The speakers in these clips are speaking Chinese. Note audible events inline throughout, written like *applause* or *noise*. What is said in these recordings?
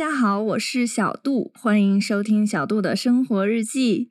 大家好，我是小杜，欢迎收听小杜的生活日记。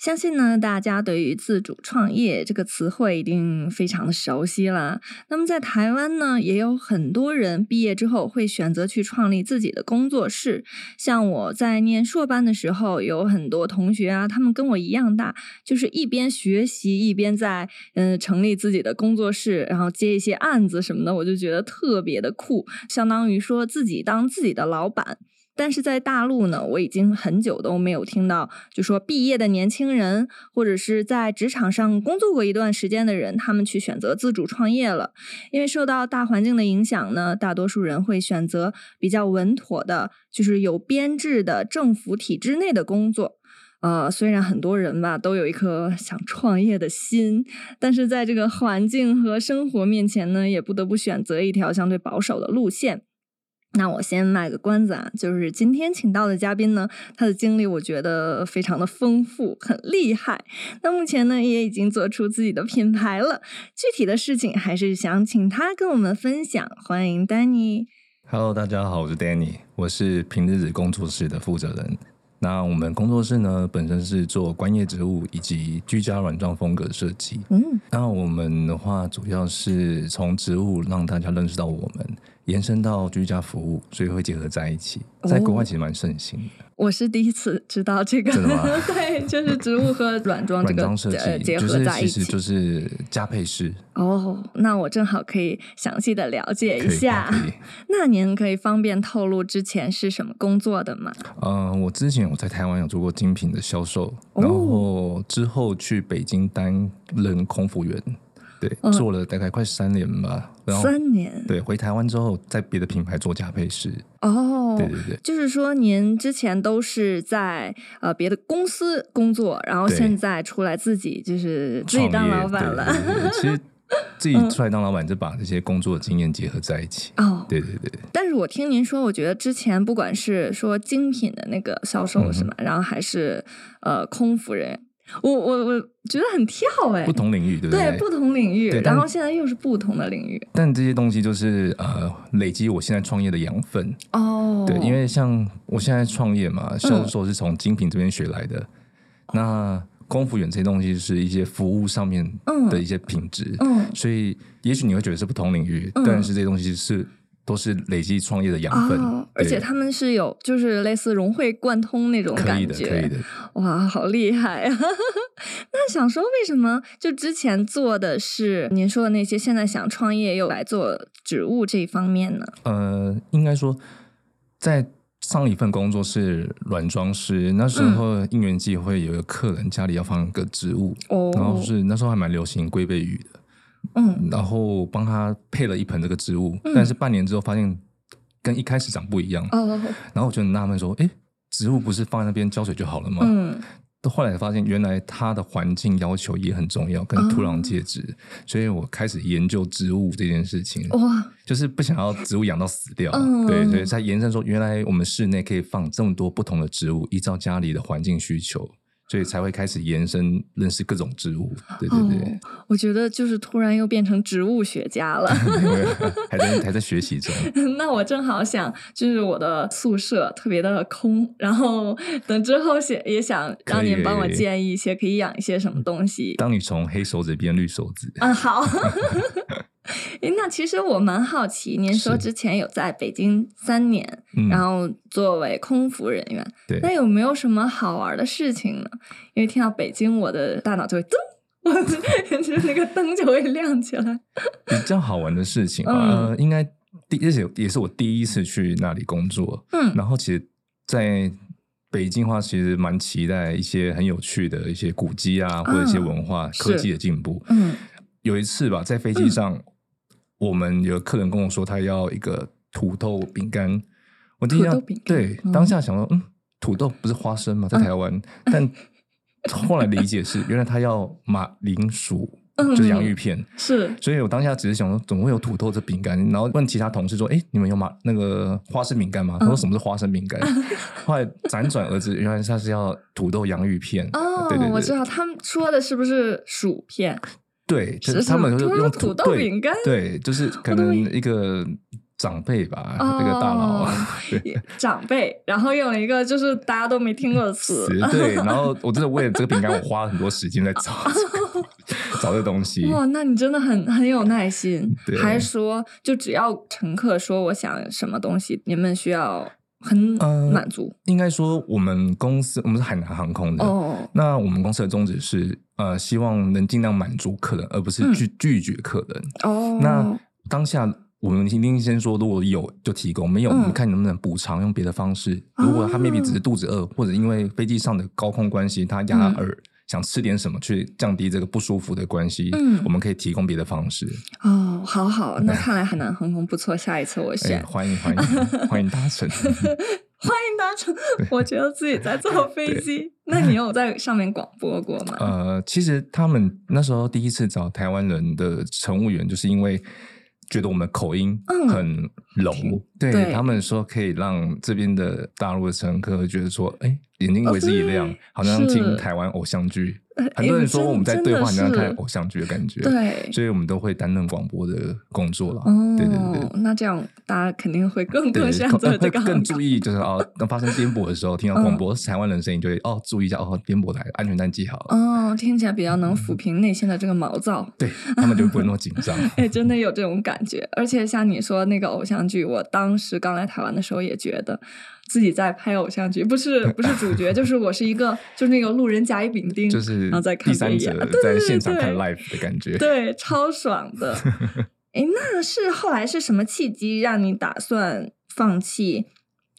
相信呢，大家对于自主创业这个词汇一定非常的熟悉了。那么在台湾呢，也有很多人毕业之后会选择去创立自己的工作室。像我在念硕班的时候，有很多同学啊，他们跟我一样大，就是一边学习一边在嗯成立自己的工作室，然后接一些案子什么的，我就觉得特别的酷，相当于说自己当自己的老板。但是在大陆呢，我已经很久都没有听到，就说毕业的年轻人，或者是在职场上工作过一段时间的人，他们去选择自主创业了。因为受到大环境的影响呢，大多数人会选择比较稳妥的，就是有编制的政府体制内的工作。呃，虽然很多人吧都有一颗想创业的心，但是在这个环境和生活面前呢，也不得不选择一条相对保守的路线。那我先卖个关子啊，就是今天请到的嘉宾呢，他的经历我觉得非常的丰富，很厉害。那目前呢，也已经做出自己的品牌了。具体的事情还是想请他跟我们分享。欢迎 Danny。Hello，大家好，我是 Danny，我是平日子工作室的负责人。那我们工作室呢，本身是做观叶植物以及居家软装风格设计。嗯，那我们的话，主要是从植物让大家认识到我们。延伸到居家服务，所以会结合在一起。在国外其实蛮盛行的。我是第一次知道这个，真？*laughs* 对，就是植物和软装这个结合在一起，就是加配式。哦，那我正好可以详细的了解一下。*laughs* 那您可以方便透露之前是什么工作的吗？嗯，我之前我在台湾有做过精品的销售，然后之后去北京担任空服员。对，做了大概快三年吧。然后三年。对，回台湾之后，在别的品牌做加配饰。哦，对对对，就是说您之前都是在呃别的公司工作，然后现在出来自己就是自己当老板了。其实 *laughs* 自己出来当老板，就把这些工作经验结合在一起。哦，对对对。但是我听您说，我觉得之前不管是说精品的那个销售是吗？然后还是呃空服人。我我我觉得很跳哎，不同领域对不对？对，不同领域，然后现在又是不同的领域。但这些东西就是呃，累积我现在创业的养分哦。对，因为像我现在创业嘛，销售是从精品这边学来的。那空服员这些东西是一些服务上面的一些品质，嗯，所以也许你会觉得是不同领域，但是这些东西是。都是累积创业的养分，而且他们是有就是类似融会贯通那种感觉，可以的，哇，好厉害啊！*laughs* 那想说为什么就之前做的是您说的那些，现在想创业又来做植物这一方面呢？呃，应该说在上一份工作是软装师，那时候因缘际会有一个客人家里要放个植物，哦，然后是那时候还蛮流行龟背鱼的。嗯，然后帮他配了一盆这个植物，但是半年之后发现跟一开始长不一样。嗯，然后我就很纳闷说：“哎，植物不是放在那边浇水就好了吗？”嗯，后来发现原来它的环境要求也很重要，跟土壤介质。所以我开始研究植物这件事情。哇，就是不想要植物养到死掉。对，所以才延伸说，原来我们室内可以放这么多不同的植物，依照家里的环境需求。所以才会开始延伸认识各种植物，对对对。我觉得就是突然又变成植物学家了，还在还在学习中。*laughs* 那我正好想，就是我的宿舍特别的空，然后等之后想也想让您帮我建议一些可以养一些什么东西。当你从黑手指变绿手指，嗯，好。*laughs* *laughs* 那其实我蛮好奇，您说之前有在北京三年，然后作为空服人员，那有没有什么好玩的事情呢？因为听到北京，我的大脑就会噔，*laughs* 就那个灯就会亮起来。*laughs* 比较好玩的事情啊，应该第而且也是我第一次去那里工作。嗯，然后其实在北京话，其实蛮期待一些很有趣的一些古迹啊，或者一些文化科技的进步。嗯，有一次吧，在飞机上。我们有客人跟我说，他要一个土豆饼干。我第一下对当下想说，嗯，土豆不是花生吗？在台湾，*laughs* 但后来理解是，原来他要马铃薯，就是洋芋片。是，所以我当下只是想说，怎么会有土豆这饼干？然后问其他同事说，哎，你们有马那个花生饼干吗？他说什么是花生饼干？*laughs* 后来辗转而知，原来他是要土豆洋芋片。哦，对对，我知道他们说的是不是薯片？对，就是他们用土豆饼干，对，就是可能一个长辈吧，那个大佬，*laughs* 长辈，然后用一个就是大家都没听过的词，对，然后我真的为了这个饼干，我花了很多时间在找 *laughs* 找这东西。哇，那你真的很很有耐心，还说就只要乘客说我想什么东西，你们需要很满足？应该说我们公司我们是海南航空的，哦，那我们公司的宗旨是呃，希望能尽量满足客人，而不是拒拒绝客人。哦，那当下。我们一定先说，如果有就提供，没有我们看能不能补偿，用别的方式。如果他 maybe 只是肚子饿，或者因为飞机上的高空关系，他压耳想吃点什么，去降低这个不舒服的关系，嗯，我们可以提供别的方式。哦，好好，那看来海南航空不错，下一次我选。欢迎欢迎欢迎搭乘，*laughs* 欢迎搭乘。*laughs* 我觉得自己在坐飞机，那你有在上面广播过吗？呃，其实他们那时候第一次找台湾人的乘务员，就是因为。觉得我们口音很柔，对他们说可以让这边的大陆的乘客觉得说，哎。眼睛为之一亮，好像听台湾偶像剧。很多人说我们在对话，好像看偶像剧的感觉。对，所以我们都会担任广播的工作了。对对对，那这样大家肯定会更更选择这个，*laughs* 更注意，就是哦，当发生颠簸的时候，听到广播台湾人声音，就会哦注意一下哦，颠簸台安全带系好了。哦，听起来比较能抚平内心的这个毛躁。对他们就不会那么紧张。*laughs* 哎，真的有这种感觉。而且像你说那个偶像剧，我当时刚来台湾的时候也觉得。自己在拍偶像剧，不是不是主角，就是我是一个，就是那个路人甲乙丙丁，*laughs* 就是然后在看第三者在现场看 live 的感觉，对，超爽的。*laughs* 哎，那是后来是什么契机让你打算放弃？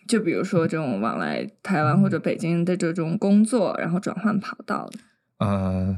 就比如说这种往来台湾或者北京的这种工作，然后转换跑道呃，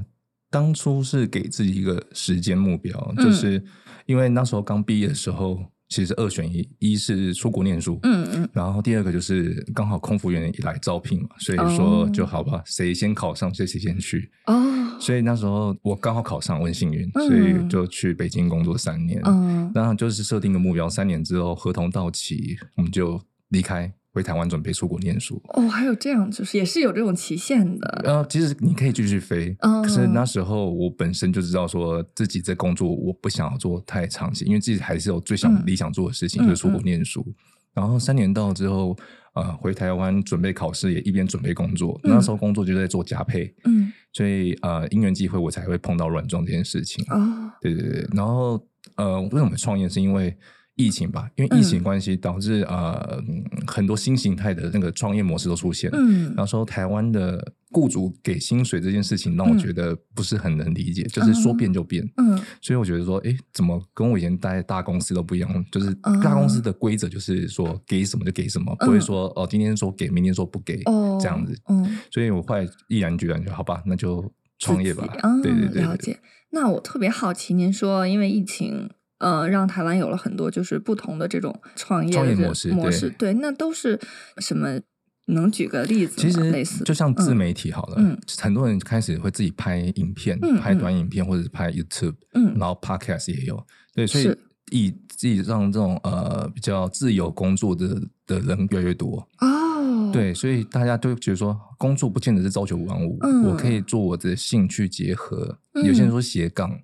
当初是给自己一个时间目标，就是因为那时候刚毕业的时候。其实二选一，一是出国念书，嗯嗯，然后第二个就是刚好空服员来招聘嘛，所以说就好吧，谁先考上谁谁先去哦。所以那时候我刚好考上，我很幸运，所以就去北京工作三年，嗯，然后就是设定个目标，三年之后合同到期，我们就离开。回台湾准备出国念书哦，还有这样，就是也是有这种期限的。呃，其实你可以继续飞，可是那时候我本身就知道说自己在工作，我不想要做太长期，因为自己还是有最想理想做的事情，就是出国念书。然后三年到之后，呃，回台湾准备考试，也一边准备工作。那时候工作就在做加配，嗯，所以呃，因缘机会我才会碰到软装这件事情。哦，对对对。然后呃，为什么创业？是因为疫情吧，因为疫情关系导致呃很多新形态的那个创业模式都出现。嗯，然后说台湾的雇主给薪水这件事情让我觉得不是很能理解，就是说变就变。嗯，所以我觉得说，哎，怎么跟我以前待大公司都不一样？就是大公司的规则就是说给什么就给什么，不会说哦今天说给，明天说不给这样子。嗯，所以我后来毅然决然就好吧，那就创业吧。对对对，了解。那我特别好奇，您说因为疫情。呃，让台湾有了很多就是不同的这种创业模式模式，对，那都是什么？能举个例子？其实类似，就像自媒体好了，嗯，很多人开始会自己拍影片，拍短影片或者是拍 YouTube，嗯，然后 Podcast 也有，对，所以以自己让这种呃比较自由工作的的人越来越多哦，对，所以大家都觉得说，工作不见得是朝九晚五，我可以做我的兴趣结合，有些人说斜杠。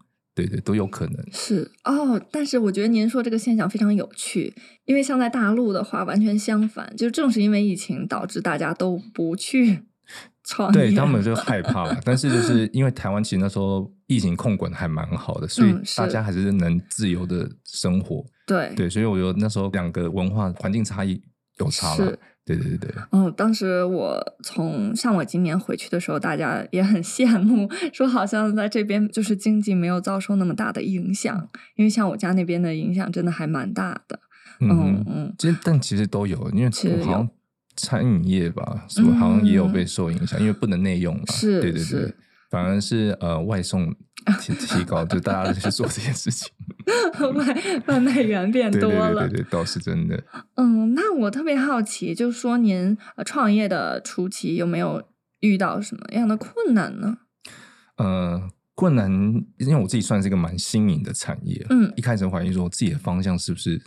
对对，都有可能是哦，但是我觉得您说这个现象非常有趣，因为像在大陆的话，完全相反，就正是因为疫情导致大家都不去 *laughs* 创业，对他们就害怕。但是就是因为台湾其实那时候疫情控管还蛮好的，所以大家还是能自由的生活。对对，所以我觉得那时候两个文化环境差异有差了。对对对，嗯，当时我从像我今年回去的时候，大家也很羡慕，说好像在这边就是经济没有遭受那么大的影响，因为像我家那边的影响真的还蛮大的。嗯嗯，其实但其实都有，因为好像餐饮业吧，什么好像也有被受影响，因为不能内用嘛。是，对对对，反而是呃外送提 *laughs* 提高，就大家去做这件事情。*laughs* 外外卖员变多了，对对对，倒是真的。嗯，那我特别好奇，就是说您创业的初期有没有遇到什么样的困难呢？呃，困难，因为我自己算是一个蛮新颖的产业，嗯，一开始怀疑说自己的方向是不是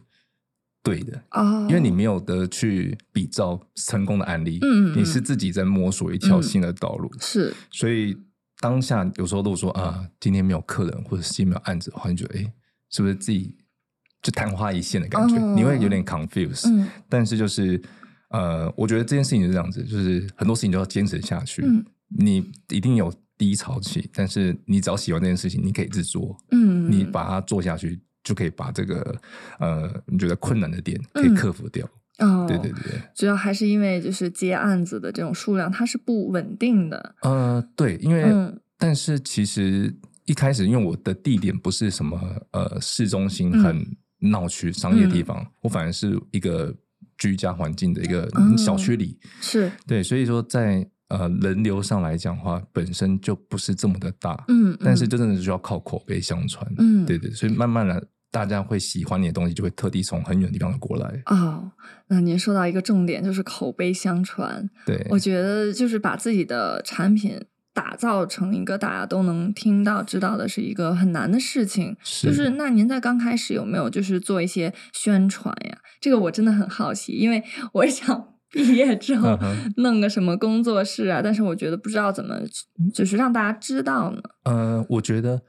对的哦，因为你没有得去比照成功的案例，嗯，你是自己在摸索一条新的道路，是，所以当下有时候如果说啊，今天没有客人或者是今天没有案子的话，你觉得哎。是不是自己就昙花一现的感觉，你会有点 confuse。嗯，但是就是呃，我觉得这件事情是这样子，就是很多事情都要坚持下去。嗯，你一定有低潮期，但是你只要喜欢这件事情，你可以一直做。嗯，你把它做下去，就可以把这个呃，你觉得困难的点可以克服掉。哦，对对对，主要还是因为就是接案子的这种数量，它是不稳定的。呃，对，因为但是其实一开始，因为我的地点不是什么呃市中心很闹区商业地方，我反而是一个居家环境的一个小区里，是。对，所以说在呃人流上来讲的话，本身就不是这么的大，嗯，但是真的是需要靠口碑相传，嗯，对对，所以慢慢的。大家会喜欢你的东西，就会特地从很远的地方过来。哦，那您说到一个重点，就是口碑相传。对，我觉得就是把自己的产品打造成一个大家都能听到、知道的，是一个很难的事情。是就是那您在刚开始有没有就是做一些宣传呀？这个我真的很好奇，因为我想 *laughs* 毕业之后弄个什么工作室啊，但是我觉得不知道怎么就是让大家知道呢。呃，我觉得。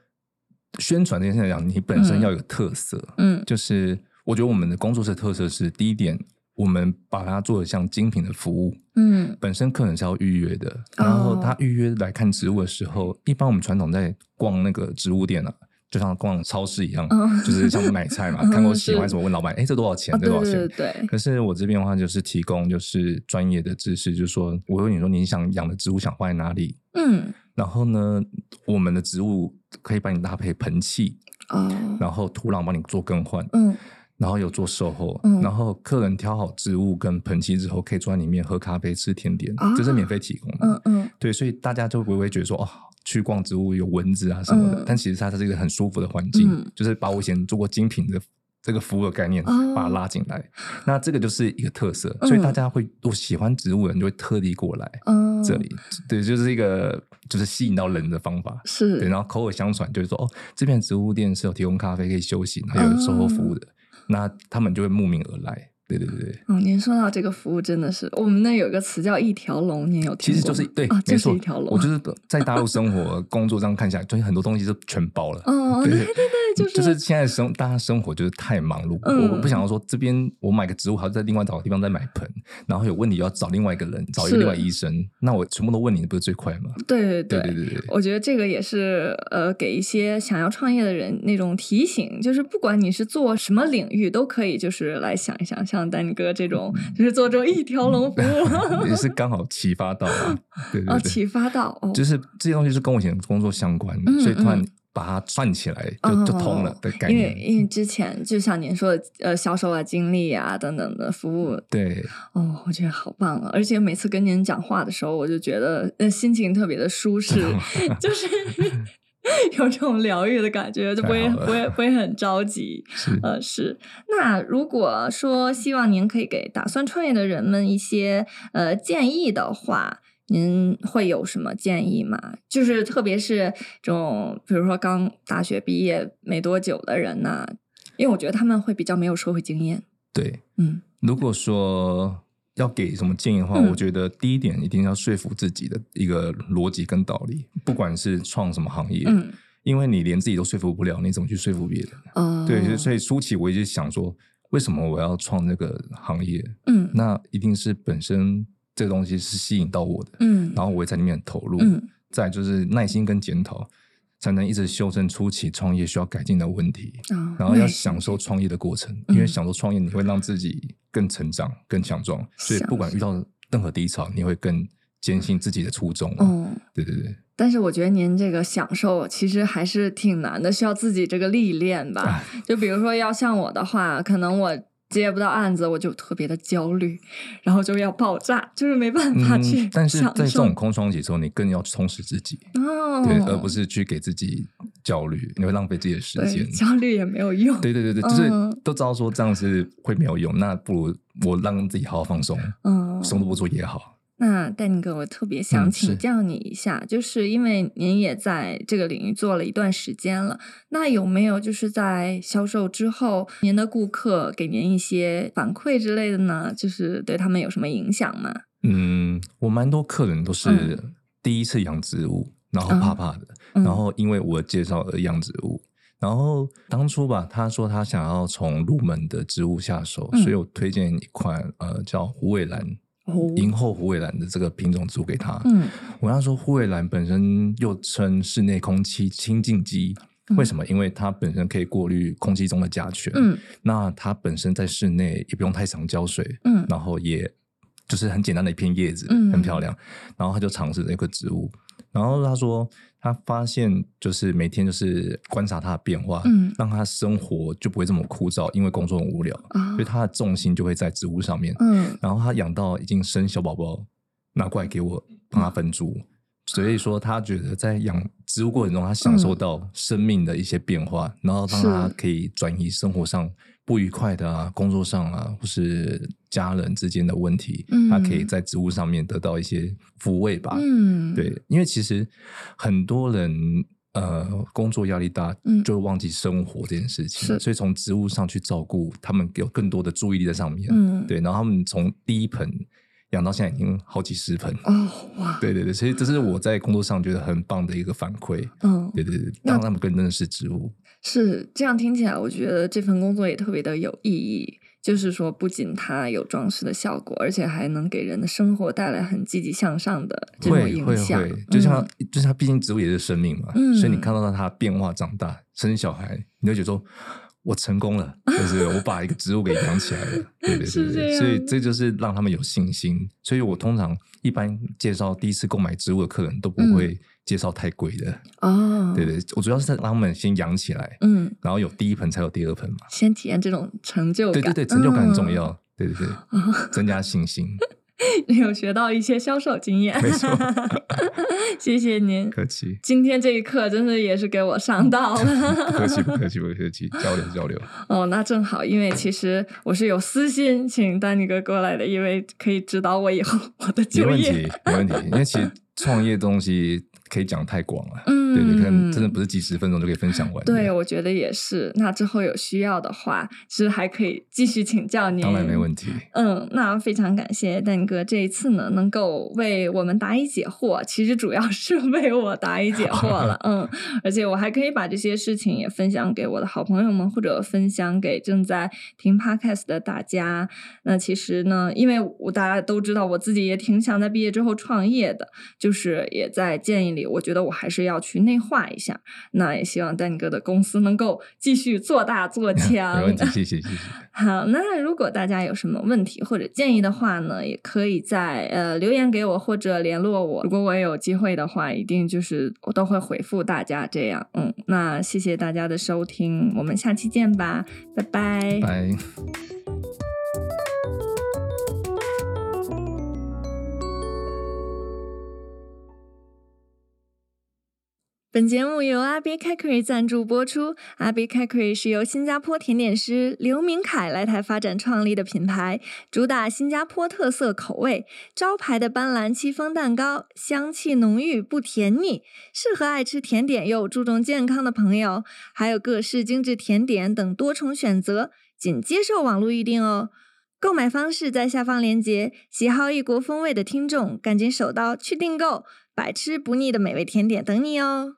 宣传这件事情讲，你本身要有特色，嗯，就是我觉得我们的工作室特色是第一点，我们把它做的像精品的服务，嗯，本身客人是要预约的，然后他预约来看植物的时候，一般我们传统在逛那个植物店啊，就像逛超市一样，就是像买菜嘛，*laughs* 看过喜欢什么问老板，哎，这多少钱？这多少钱？对。可是我这边的话，就是提供就是专业的知识，就是说，我问你说，你想养的植物想放在哪里？嗯。然后呢，我们的植物可以帮你搭配盆器，哦，然后土壤帮你做更换，嗯，然后有做售后，嗯，然后客人挑好植物跟盆器之后，可以坐在里面喝咖啡、吃甜点，这是免费提供的，嗯嗯，对，所以大家就不会觉得说，哦，去逛植物有蚊子啊什么的，但其实它它是一个很舒服的环境，就是把我以前做过精品的。这个服务的概念，把它拉进来，那这个就是一个特色，所以大家会，如果喜欢植物人就会特地过来这里，对，就是一个就是吸引到人的方法，是对，然后口耳相传，就是说哦，这片植物店是有提供咖啡可以休息，还有售后服务的，那他们就会慕名而来。对对对，嗯，您说到这个服务真的是，我们那有个词叫一条龙，您有听过？其实就是对，没错，一条龙。我就是在大陆生活工作这样看下来，就很多东西都全包了。哦，对对对，就是就是现在生大家生活就是太忙碌，我不想要说这边我买个植物，还要再另外找个地方再买盆，然后有问题要找另外一个人，找一个另外医生，那我全部都问你，不是最快吗？对对对对对，我觉得这个也是呃，给一些想要创业的人那种提醒，就是不管你是做什么领域，都可以就是来想一想，像丹尼哥这种。就是做这种一条龙服务，*laughs* 也是刚好 *laughs* 启发到，对对对，启发到，就是这些东西是跟我以前工作相关的，所以突然把它串起来就就通了的概念。因为因为之前就像您说的，呃，销售啊、经历啊等等的服务，对，哦，我觉得好棒啊！而且每次跟您讲话的时候，我就觉得呃心情特别的舒适，*laughs* 就是。*laughs* 有这种疗愈的感觉，就不会不会不会很着急。*laughs* 呃，是。那如果说希望您可以给打算创业的人们一些呃建议的话，您会有什么建议吗？就是特别是这种，比如说刚大学毕业没多久的人呢，因为我觉得他们会比较没有社会经验。对，嗯，如果说。要给什么建议的话，我觉得第一点一定要说服自己的一个逻辑跟道理，不管是创什么行业，嗯因为你连自己都说服不了，你怎么去说服别人？哦，对，所以初期我一直想说，为什么我要创这个行业？嗯，那一定是本身这个东西是吸引到我的，嗯，然后我也在里面投入，嗯，再就是耐心跟检讨。才能一直修正初期创业需要改进的问题，然后要享受创业的过程，因为享受创业你会让自己更成长、更强壮，所以不管遇到任何低潮，你会更坚信自己的初衷。嗯，对对对。但是我觉得您这个享受其实还是挺难的，需要自己这个历练吧。就比如说要像我的话，可能我。接不到案子，我就特别的焦虑，然后就要爆炸，就是没办法去。但是在这种空窗期时候，你更要充实自己，哦对，而不是去给自己焦虑，你会浪费自己的时间。焦虑也没有用。对对对对，就是都知道说这样是会没有用，那不如我让自己好好放松，嗯，什么都不做也好。那戴宁哥，我特别想请教你一下，就是因为您也在这个领域做了一段时间了，那有没有就是在销售之后，您的顾客给您一些反馈之类的呢？就是对他们有什么影响吗？嗯，我蛮多客人都是第一次养植物，然后怕怕的，然后因为我介绍而养植物，然后当初吧，他说他想要从入门的植物下手，所以我推荐一款呃叫虎尾兰。银后虎尾兰的这个品种租给他。嗯，我要说虎尾兰本身又称室内空气清净机，为什么？因为它本身可以过滤空气中的甲醛。嗯，那它本身在室内也不用太常浇水。嗯，然后也就是很简单的一片叶子，很漂亮。然后他就尝试这个植物，然后他说。他发现，就是每天就是观察它的变化，嗯，让他生活就不会这么枯燥，因为工作很无聊，所以他的重心就会在植物上面，嗯，然后他养到已经生小宝宝，拿过来给我帮他分株，所以说他觉得在养植物过程中，他享受到生命的一些变化，然后让他可以转移生活上。不愉快的啊，工作上啊，或是家人之间的问题，他可以在植物上面得到一些抚慰吧。嗯，对，因为其实很多人呃工作压力大，就会忘记生活这件事情，所以从植物上去照顾他们，有更多的注意力在上面。嗯，对，然后他们从第一盆养到现在已经好几十盆。哦，哇！对对对，所以这是我在工作上觉得很棒的一个反馈。嗯，对对对，让他们更认识植物。是这样听起来，我觉得这份工作也特别的有意义。就是说，不仅它有装饰的效果，而且还能给人的生活带来很积极向上的这种影响。会会会，就像就是它，毕竟植物也是生命嘛，所以你看到它变化、长大、生小孩，你会觉得说。我成功了，就是我把一个植物给养起来了，对对 *laughs* 对，所以这就是让他们有信心。所以我通常一般介绍第一次购买植物的客人都不会介绍太贵的哦。对对，我主要是在让他们先养起来，嗯，然后有第一盆才有第二盆嘛，先体验这种成就感。对对对，成就感很重要，对对对，增加信心。*laughs* 有学到一些销售经验，没错，*laughs* 谢谢您，客气。今天这一课真的也是给我上到了，*laughs* 客气不客气不客气，交流交流。哦，那正好，因为其实我是有私心请丹尼哥过来的，因为可以指导我以后我的就业。没问题，没问题，因为其实创业东西。可以讲太广了，对对，可能真的不是几十分钟就可以分享完。对，我觉得也是。那之后有需要的话，其实还可以继续请教您。当然没问题。嗯，那非常感谢蛋哥这一次呢，能够为我们答疑解惑。其实主要是 *laughs* 为我答疑解惑了，*laughs* 嗯，而且我还可以把这些事情也分享给我的好朋友们，或者分享给正在听 podcast 的大家。那其实呢，因为我大家都知道，我自己也挺想在毕业之后创业的，就是也在建议里。我觉得我还是要去内化一下，那也希望丹尼哥的公司能够继续做大做 *laughs* 强。没问题，*laughs* 谢谢谢谢。好，那如果大家有什么问题或者建议的话呢，也可以在呃留言给我或者联络我。如果我有机会的话，一定就是我都会回复大家。这样，嗯，那谢谢大家的收听，我们下期见吧，拜拜。拜。本节目由阿比开 r y 赞助播出。阿比开 r y 是由新加坡甜点师刘明凯来台发展创立的品牌，主打新加坡特色口味。招牌的斑斓戚风蛋糕，香气浓郁不甜腻，适合爱吃甜点又注重健康的朋友。还有各式精致甜点等多重选择，仅接受网络预订哦。购买方式在下方链接，喜好异国风味的听众赶紧手刀去订购，百吃不腻的美味甜点等你哦。